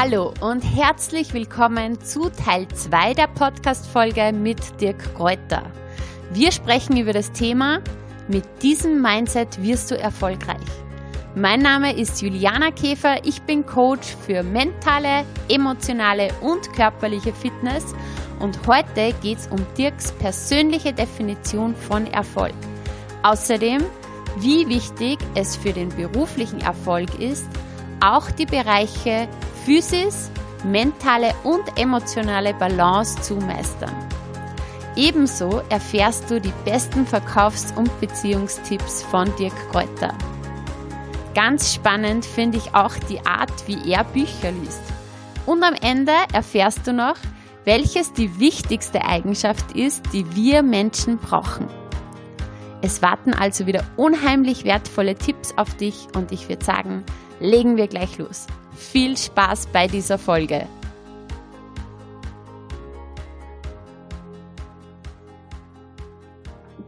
Hallo und herzlich willkommen zu Teil 2 der Podcast-Folge mit Dirk Kräuter. Wir sprechen über das Thema Mit diesem Mindset wirst du erfolgreich. Mein Name ist Juliana Käfer, ich bin Coach für mentale, emotionale und körperliche Fitness und heute geht es um Dirks persönliche Definition von Erfolg. Außerdem, wie wichtig es für den beruflichen Erfolg ist, auch die Bereiche Physis, mentale und emotionale Balance zu meistern. Ebenso erfährst du die besten Verkaufs- und Beziehungstipps von Dirk Kräuter. Ganz spannend finde ich auch die Art, wie er Bücher liest. Und am Ende erfährst du noch, welches die wichtigste Eigenschaft ist, die wir Menschen brauchen. Es warten also wieder unheimlich wertvolle Tipps auf dich und ich würde sagen, legen wir gleich los. Viel Spaß bei dieser Folge.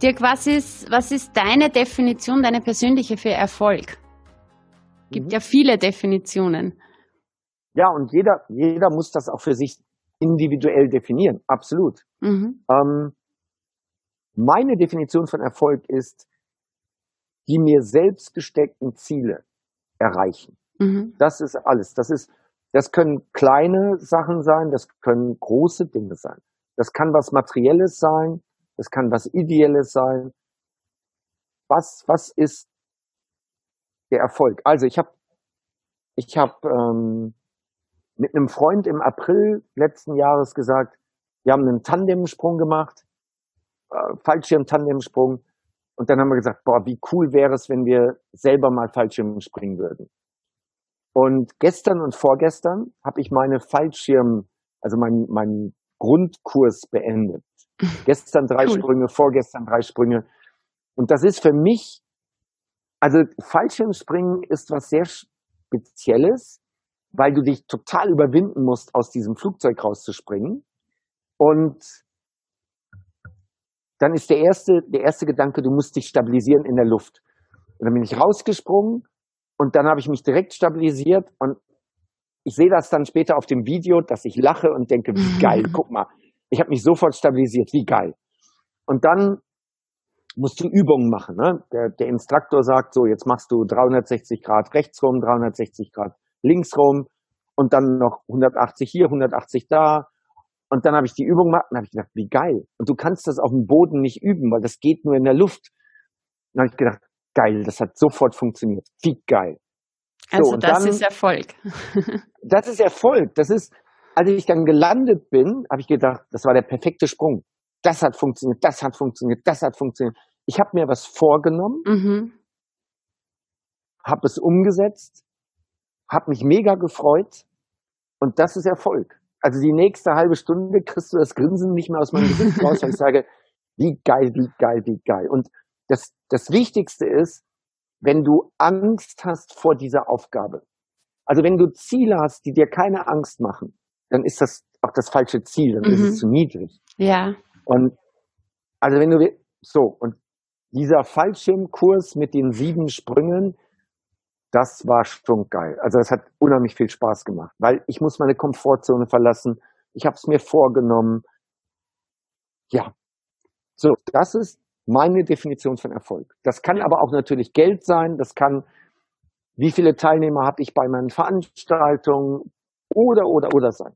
Dirk, was ist, was ist deine Definition, deine persönliche für Erfolg? Gibt mhm. ja viele Definitionen. Ja, und jeder, jeder muss das auch für sich individuell definieren. Absolut. Mhm. Ähm, meine Definition von Erfolg ist, die mir selbst gesteckten Ziele erreichen. Mhm. Das ist alles. Das ist, das können kleine Sachen sein, das können große Dinge sein. Das kann was Materielles sein, das kann was Ideelles sein. Was, was ist der Erfolg? Also ich habe ich hab, ähm, mit einem Freund im April letzten Jahres gesagt, wir haben einen Tandemsprung gemacht, äh, Fallschirm-Tandemsprung. Und dann haben wir gesagt, boah, wie cool wäre es, wenn wir selber mal Fallschirm springen würden. Und gestern und vorgestern habe ich meine Fallschirm, also meinen mein Grundkurs beendet. gestern drei cool. Sprünge, vorgestern drei Sprünge. Und das ist für mich, also Fallschirmspringen ist was sehr Spezielles, weil du dich total überwinden musst, aus diesem Flugzeug rauszuspringen. Und dann ist der erste, der erste Gedanke, du musst dich stabilisieren in der Luft. Und dann bin ich rausgesprungen und dann habe ich mich direkt stabilisiert und ich sehe das dann später auf dem Video, dass ich lache und denke, wie geil, guck mal, ich habe mich sofort stabilisiert, wie geil. Und dann musst du Übungen machen. Ne? Der, der Instruktor sagt so, jetzt machst du 360 Grad rechts rum, 360 Grad links rum und dann noch 180 hier, 180 da. Und dann habe ich die Übung gemacht und habe ich gedacht, wie geil. Und du kannst das auf dem Boden nicht üben, weil das geht nur in der Luft. dann habe ich gedacht, geil, das hat sofort funktioniert. Wie geil. So, also das dann, ist Erfolg. das ist Erfolg. Das ist, als ich dann gelandet bin, habe ich gedacht, das war der perfekte Sprung. Das hat funktioniert, das hat funktioniert, das hat funktioniert. Ich habe mir was vorgenommen, mhm. habe es umgesetzt, habe mich mega gefreut und das ist Erfolg. Also die nächste halbe Stunde kriegst du das Grinsen nicht mehr aus meinem Gesicht raus, weil ich sage, wie geil, wie geil, wie geil. Und das, das Wichtigste ist, wenn du Angst hast vor dieser Aufgabe. Also wenn du Ziele hast, die dir keine Angst machen, dann ist das auch das falsche Ziel, dann mhm. ist es mhm. zu niedrig. Ja. Und also wenn du so und dieser Fallschirmkurs mit den sieben Sprüngen, das war schon geil. Also es hat unheimlich viel Spaß gemacht, weil ich muss meine Komfortzone verlassen. Ich habe es mir vorgenommen. Ja, so das ist meine Definition von Erfolg. Das kann aber auch natürlich Geld sein, das kann, wie viele Teilnehmer habe ich bei meinen Veranstaltungen oder, oder, oder sein.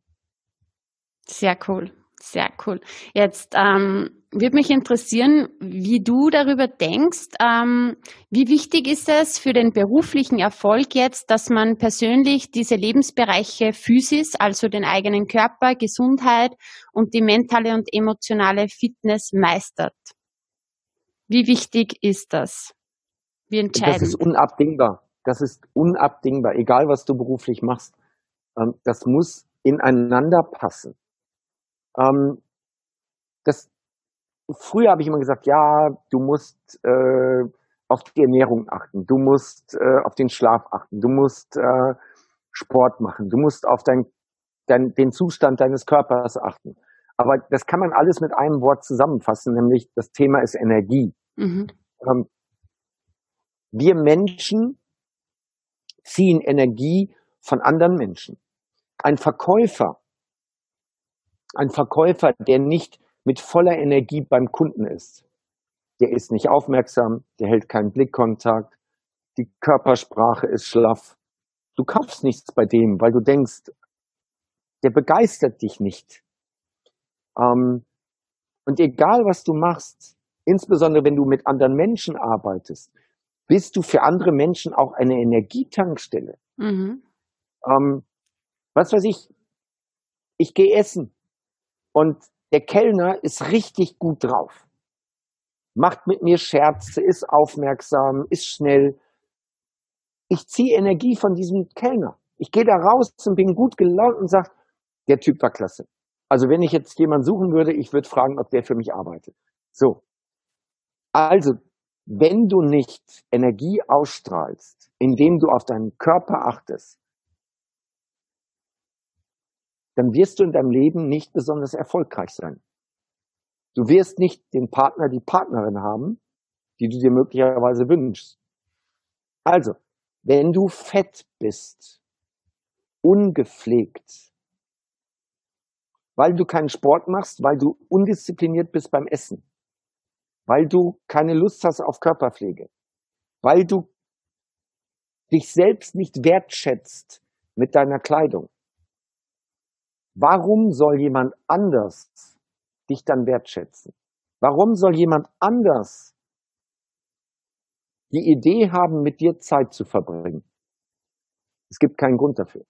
Sehr cool, sehr cool. Jetzt ähm, würde mich interessieren, wie du darüber denkst. Ähm, wie wichtig ist es für den beruflichen Erfolg jetzt, dass man persönlich diese Lebensbereiche Physis, also den eigenen Körper, Gesundheit und die mentale und emotionale Fitness meistert? Wie wichtig ist das? Wie entscheidend? Das ist unabdingbar. Das ist unabdingbar, egal was du beruflich machst. Ähm, das muss ineinander passen. Ähm, das, früher habe ich immer gesagt, ja, du musst äh, auf die Ernährung achten, du musst äh, auf den Schlaf achten, du musst äh, Sport machen, du musst auf dein, dein, den Zustand deines Körpers achten. Aber das kann man alles mit einem Wort zusammenfassen, nämlich das Thema ist Energie. Mhm. Ähm, wir Menschen ziehen Energie von anderen Menschen. ein Verkäufer, ein Verkäufer, der nicht mit voller Energie beim Kunden ist, der ist nicht aufmerksam, der hält keinen Blickkontakt, die Körpersprache ist schlaff. Du kaufst nichts bei dem, weil du denkst, der begeistert dich nicht. Ähm, und egal, was du machst, insbesondere wenn du mit anderen Menschen arbeitest, bist du für andere Menschen auch eine Energietankstelle. Mhm. Ähm, was weiß ich, ich gehe essen und der Kellner ist richtig gut drauf. Macht mit mir Scherze, ist aufmerksam, ist schnell. Ich ziehe Energie von diesem Kellner. Ich gehe da raus und bin gut gelaunt und sage, der Typ war klasse. Also wenn ich jetzt jemanden suchen würde, ich würde fragen, ob der für mich arbeitet. So. Also, wenn du nicht Energie ausstrahlst, indem du auf deinen Körper achtest, dann wirst du in deinem Leben nicht besonders erfolgreich sein. Du wirst nicht den Partner, die Partnerin haben, die du dir möglicherweise wünschst. Also, wenn du fett bist, ungepflegt, weil du keinen Sport machst, weil du undiszipliniert bist beim Essen, weil du keine Lust hast auf Körperpflege, weil du dich selbst nicht wertschätzt mit deiner Kleidung. Warum soll jemand anders dich dann wertschätzen? Warum soll jemand anders die Idee haben, mit dir Zeit zu verbringen? Es gibt keinen Grund dafür.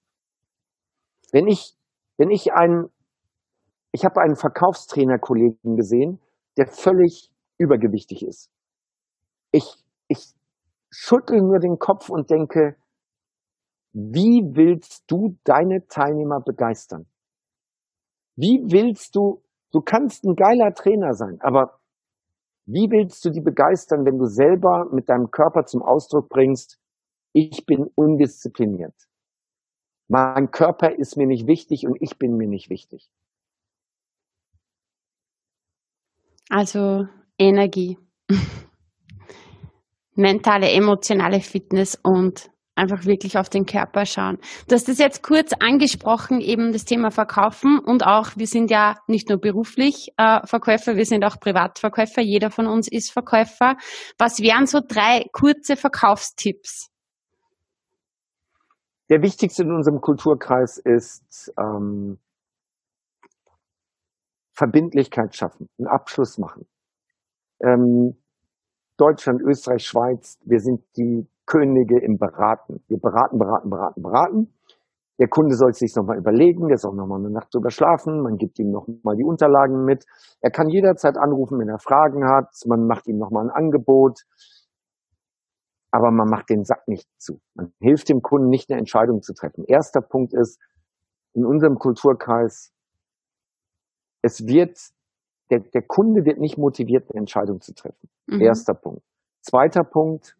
Wenn ich, wenn ich einen, ich habe einen Verkaufstrainer-Kollegen gesehen, der völlig übergewichtig ist. Ich, ich schüttel nur den Kopf und denke, wie willst du deine Teilnehmer begeistern? Wie willst du, du kannst ein geiler Trainer sein, aber wie willst du die begeistern, wenn du selber mit deinem Körper zum Ausdruck bringst, ich bin undiszipliniert. Mein Körper ist mir nicht wichtig und ich bin mir nicht wichtig. Also Energie, mentale, emotionale Fitness und einfach wirklich auf den Körper schauen. Du hast das jetzt kurz angesprochen, eben das Thema Verkaufen und auch, wir sind ja nicht nur beruflich äh, Verkäufer, wir sind auch Privatverkäufer, jeder von uns ist Verkäufer. Was wären so drei kurze Verkaufstipps? Der wichtigste in unserem Kulturkreis ist ähm, Verbindlichkeit schaffen, einen Abschluss machen. Ähm, Deutschland, Österreich, Schweiz, wir sind die Könige im Beraten. Wir beraten, beraten, beraten, beraten. Der Kunde soll sich nochmal überlegen, der soll nochmal eine Nacht drüber schlafen, man gibt ihm nochmal die Unterlagen mit. Er kann jederzeit anrufen, wenn er Fragen hat, man macht ihm nochmal ein Angebot, aber man macht den Sack nicht zu. Man hilft dem Kunden nicht, eine Entscheidung zu treffen. Erster Punkt ist, in unserem Kulturkreis, es wird, der, der Kunde wird nicht motiviert, eine Entscheidung zu treffen. Mhm. Erster Punkt. Zweiter Punkt,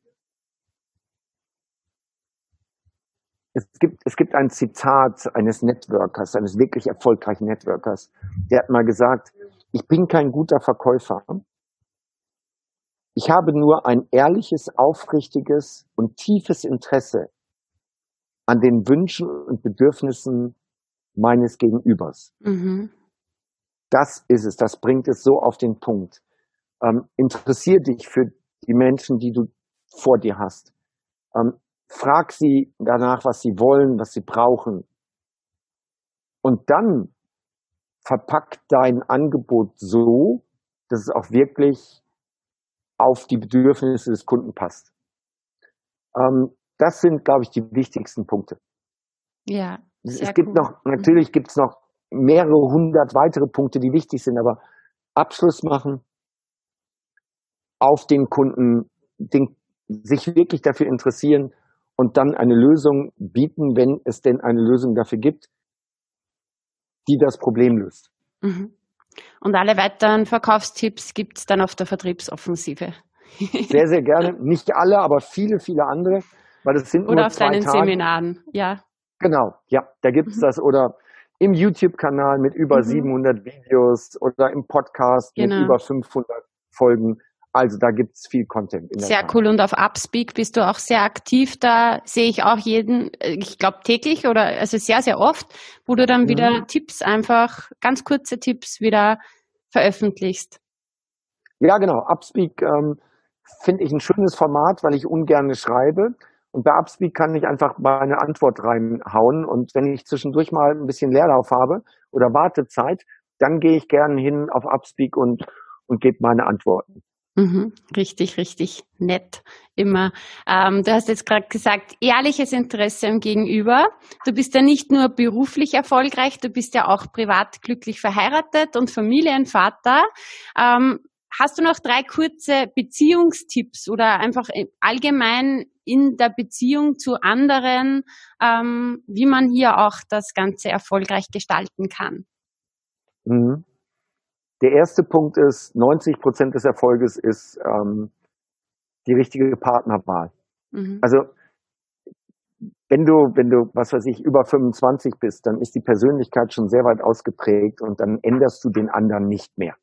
es gibt, es gibt ein Zitat eines Networkers, eines wirklich erfolgreichen Networkers, der hat mal gesagt, ich bin kein guter Verkäufer. Ich habe nur ein ehrliches, aufrichtiges und tiefes Interesse an den Wünschen und Bedürfnissen meines Gegenübers. Mhm. Das ist es, das bringt es so auf den Punkt. Ähm, interessier dich für die Menschen, die du vor dir hast. Ähm, frag sie danach, was sie wollen, was sie brauchen. Und dann verpack dein Angebot so, dass es auch wirklich auf die Bedürfnisse des Kunden passt. Ähm, das sind, glaube ich, die wichtigsten Punkte. Ja. Es gibt cool. noch, natürlich gibt es noch mehrere hundert weitere Punkte, die wichtig sind, aber Abschluss machen, auf den Kunden, den, sich wirklich dafür interessieren und dann eine Lösung bieten, wenn es denn eine Lösung dafür gibt, die das Problem löst. Mhm. Und alle weiteren Verkaufstipps gibt es dann auf der Vertriebsoffensive. Sehr, sehr gerne. Nicht alle, aber viele, viele andere. Weil das sind oder nur auf deinen Tage. Seminaren, ja. Genau, ja, da gibt es mhm. das. Oder im YouTube-Kanal mit über mhm. 700 Videos oder im Podcast genau. mit über 500 Folgen. Also da gibt's viel Content. sehr Tat. cool. Und auf Upspeak bist du auch sehr aktiv. Da sehe ich auch jeden, ich glaube täglich oder also sehr, sehr oft, wo du dann mhm. wieder Tipps einfach, ganz kurze Tipps wieder veröffentlichst. Ja, genau. Upspeak ähm, finde ich ein schönes Format, weil ich ungern schreibe. Und bei Upspeak kann ich einfach meine Antwort reinhauen. Und wenn ich zwischendurch mal ein bisschen Leerlauf habe oder Wartezeit, dann gehe ich gerne hin auf Upspeak und, und gebe meine Antworten. Mhm, richtig, richtig nett immer. Ähm, du hast jetzt gerade gesagt, ehrliches Interesse im Gegenüber. Du bist ja nicht nur beruflich erfolgreich, du bist ja auch privat glücklich verheiratet und Familienvater. Ähm, hast du noch drei kurze Beziehungstipps oder einfach allgemein in der Beziehung zu anderen, ähm, wie man hier auch das Ganze erfolgreich gestalten kann? Mhm. Der erste Punkt ist, 90 Prozent des Erfolges ist ähm, die richtige Partnerwahl. Mhm. Also wenn du, wenn du, was weiß ich, über 25 bist, dann ist die Persönlichkeit schon sehr weit ausgeprägt und dann änderst du den anderen nicht mehr.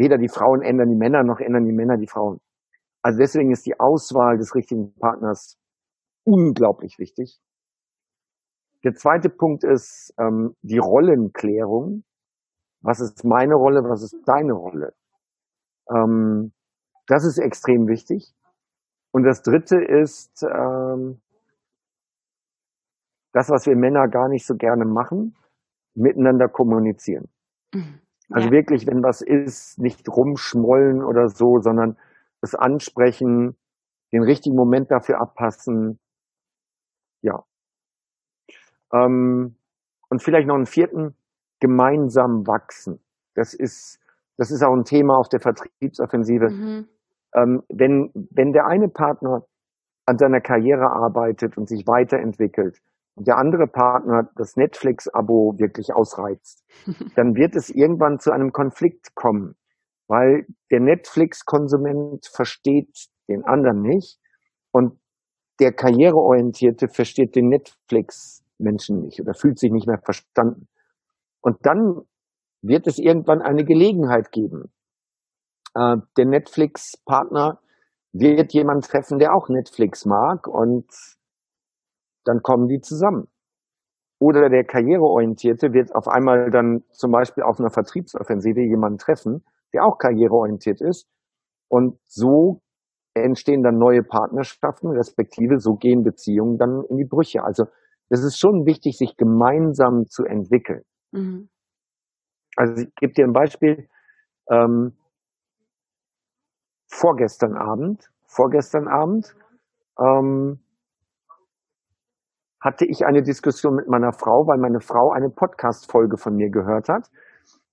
Weder die Frauen ändern die Männer, noch ändern die Männer die Frauen. Also deswegen ist die Auswahl des richtigen Partners unglaublich wichtig. Der zweite Punkt ist ähm, die Rollenklärung. Was ist meine Rolle? Was ist deine Rolle? Ähm, das ist extrem wichtig. Und das dritte ist ähm, das, was wir Männer gar nicht so gerne machen, miteinander kommunizieren. Mhm. Also ja. wirklich, wenn was ist, nicht rumschmollen oder so, sondern es ansprechen, den richtigen Moment dafür abpassen. Ja. Ähm, und vielleicht noch einen vierten, gemeinsam wachsen. Das ist, das ist auch ein Thema auf der Vertriebsoffensive. Mhm. Ähm, wenn, wenn der eine Partner an seiner Karriere arbeitet und sich weiterentwickelt der andere Partner das Netflix-Abo wirklich ausreizt, dann wird es irgendwann zu einem Konflikt kommen, weil der Netflix-Konsument versteht den anderen nicht und der Karriereorientierte versteht den Netflix-Menschen nicht oder fühlt sich nicht mehr verstanden. Und dann wird es irgendwann eine Gelegenheit geben. Äh, der Netflix-Partner wird jemand treffen, der auch Netflix mag und dann kommen die zusammen. Oder der Karriereorientierte wird auf einmal dann zum Beispiel auf einer Vertriebsoffensive jemanden treffen, der auch karriereorientiert ist. Und so entstehen dann neue Partnerschaften, respektive so gehen Beziehungen dann in die Brüche. Also es ist schon wichtig, sich gemeinsam zu entwickeln. Mhm. Also ich gebe dir ein Beispiel. Ähm, vorgestern Abend, vorgestern Abend ähm, hatte ich eine Diskussion mit meiner Frau, weil meine Frau eine Podcast-Folge von mir gehört hat,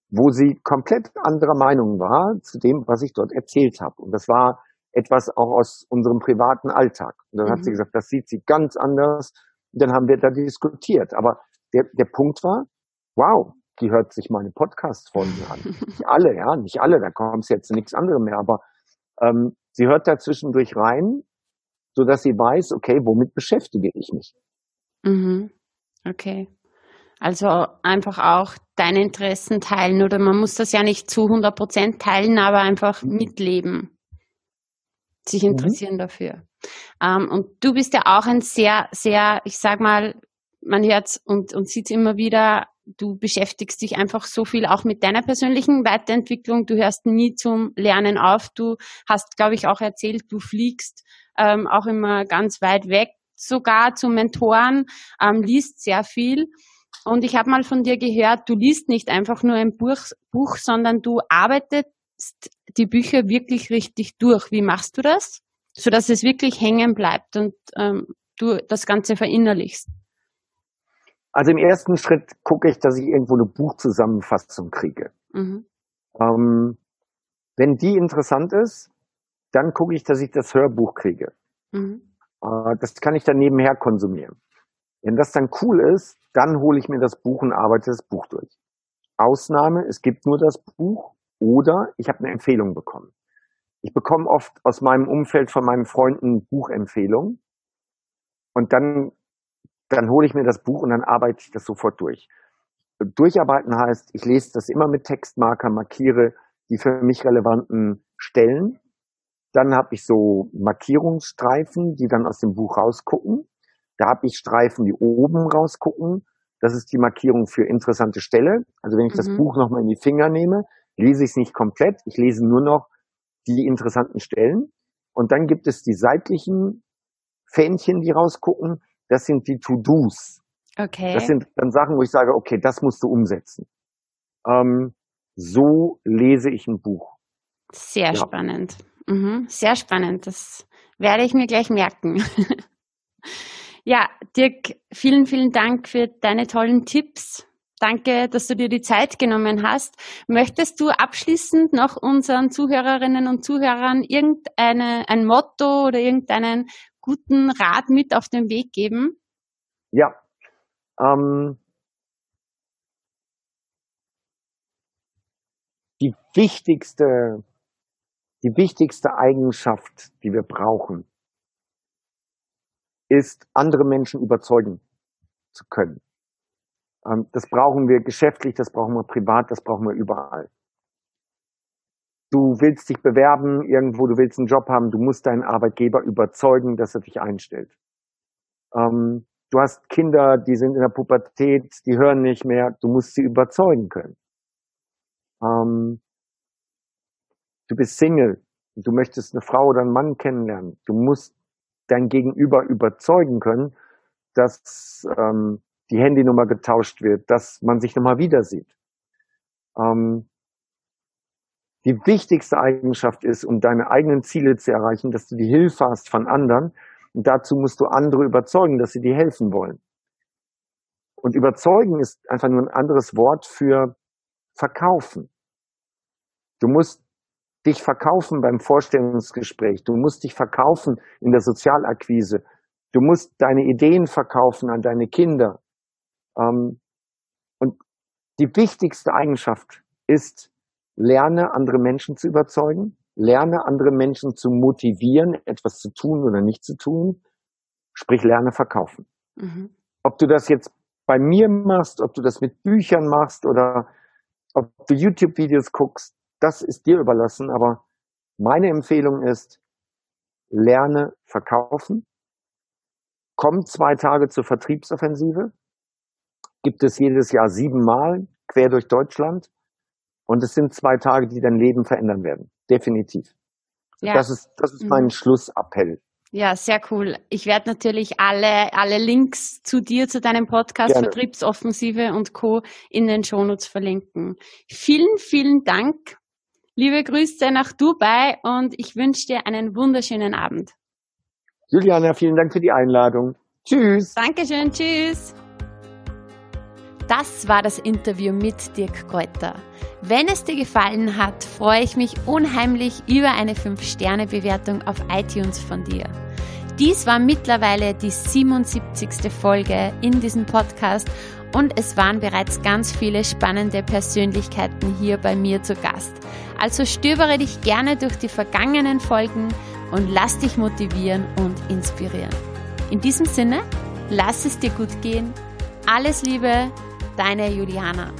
wo sie komplett anderer Meinung war zu dem, was ich dort erzählt habe. Und das war etwas auch aus unserem privaten Alltag. Und dann mhm. hat sie mhm. gesagt, das sieht sie ganz anders. Und dann haben wir da diskutiert. Aber der, der Punkt war, wow, die hört sich meine Podcast-Folgen an. Nicht alle, ja, nicht alle, da kommt es jetzt nichts anderes mehr, aber ähm, sie hört da zwischendurch rein, so dass sie weiß, okay, womit beschäftige ich mich? Mhm. Okay. Also einfach auch deine Interessen teilen oder man muss das ja nicht zu 100 Prozent teilen, aber einfach mitleben, sich mhm. interessieren mhm. dafür. Ähm, und du bist ja auch ein sehr, sehr, ich sag mal, man hört und, und sieht immer wieder, du beschäftigst dich einfach so viel auch mit deiner persönlichen Weiterentwicklung. Du hörst nie zum Lernen auf. Du hast, glaube ich, auch erzählt, du fliegst ähm, auch immer ganz weit weg, sogar zu Mentoren, ähm, liest sehr viel. Und ich habe mal von dir gehört, du liest nicht einfach nur ein Buch, Buch, sondern du arbeitest die Bücher wirklich richtig durch. Wie machst du das? Sodass es wirklich hängen bleibt und ähm, du das Ganze verinnerlichst. Also im ersten Schritt gucke ich, dass ich irgendwo eine Buchzusammenfassung kriege. Mhm. Ähm, wenn die interessant ist, dann gucke ich, dass ich das Hörbuch kriege. Mhm. Äh, das kann ich dann nebenher konsumieren. Wenn das dann cool ist, dann hole ich mir das Buch und arbeite das Buch durch. Ausnahme, es gibt nur das Buch oder ich habe eine Empfehlung bekommen. Ich bekomme oft aus meinem Umfeld von meinen Freunden Buchempfehlungen und dann dann hole ich mir das Buch und dann arbeite ich das sofort durch. Durcharbeiten heißt, ich lese das immer mit Textmarker, markiere die für mich relevanten Stellen Dann habe ich so Markierungsstreifen, die dann aus dem Buch rausgucken. Da habe ich Streifen, die oben rausgucken. Das ist die Markierung für interessante Stelle. Also wenn ich mhm. das Buch nochmal in die Finger nehme, lese ich es nicht komplett. Ich lese nur noch die interessanten Stellen. Und dann gibt es die seitlichen Fähnchen, die rausgucken. Das sind die To-Dos. Okay. Das sind dann Sachen, wo ich sage, okay, das musst du umsetzen. Ähm, so lese ich ein Buch. Sehr ja. spannend. Mhm, sehr spannend. Das werde ich mir gleich merken. ja, Dirk, vielen, vielen Dank für deine tollen Tipps. Danke, dass du dir die Zeit genommen hast. Möchtest du abschließend noch unseren Zuhörerinnen und Zuhörern irgendeine, ein Motto oder irgendeinen guten Rat mit auf den Weg geben? Ja. Ähm, die wichtigste die wichtigste Eigenschaft, die wir brauchen, ist, andere Menschen überzeugen zu können. Ähm, das brauchen wir geschäftlich, das brauchen wir privat, das brauchen wir überall. Du willst dich bewerben irgendwo, du willst einen Job haben, du musst deinen Arbeitgeber überzeugen, dass er dich einstellt. Ähm, du hast Kinder, die sind in der Pubertät, die hören nicht mehr, du musst sie überzeugen können. Du bist Single, du möchtest eine Frau oder einen Mann kennenlernen. Du musst dein Gegenüber überzeugen können, dass ähm, die Handynummer getauscht wird, dass man sich nochmal wieder sieht. Ähm, die wichtigste Eigenschaft ist, um deine eigenen Ziele zu erreichen, dass du die Hilfe hast von anderen. Und dazu musst du andere überzeugen, dass sie dir helfen wollen. Und überzeugen ist einfach nur ein anderes Wort für verkaufen. Du musst dich verkaufen beim Vorstellungsgespräch. Du musst dich verkaufen in der Sozialakquise. Du musst deine Ideen verkaufen an deine Kinder. Ähm, und die wichtigste Eigenschaft ist, lerne andere Menschen zu überzeugen, lerne andere Menschen zu motivieren, etwas zu tun oder nicht zu tun, sprich lerne verkaufen. Mhm. Ob du das jetzt bei mir machst, ob du das mit Büchern machst oder ob du YouTube-Videos guckst, das ist dir überlassen, aber meine Empfehlung ist, lerne verkaufen. Komm zwei Tage zur Vertriebsoffensive. Gibt es jedes Jahr siebenmal quer durch Deutschland. Und es sind zwei Tage, die dein Leben verändern werden. Definitiv. Ja. Das ist, das ist mein mhm. Schlussappell. Ja, sehr cool. Ich werde natürlich alle, alle Links zu dir, zu deinem Podcast Gerne. Vertriebsoffensive und Co. in den Shownotes verlinken. Vielen, vielen Dank Liebe Grüße nach Dubai und ich wünsche dir einen wunderschönen Abend. Juliana, vielen Dank für die Einladung. Tschüss. Dankeschön, tschüss. Das war das Interview mit Dirk Kräuter. Wenn es dir gefallen hat, freue ich mich unheimlich über eine 5-Sterne-Bewertung auf iTunes von dir. Dies war mittlerweile die 77. Folge in diesem Podcast und es waren bereits ganz viele spannende Persönlichkeiten hier bei mir zu Gast. Also stöbere dich gerne durch die vergangenen Folgen und lass dich motivieren und inspirieren. In diesem Sinne, lass es dir gut gehen. Alles Liebe, deine Juliana.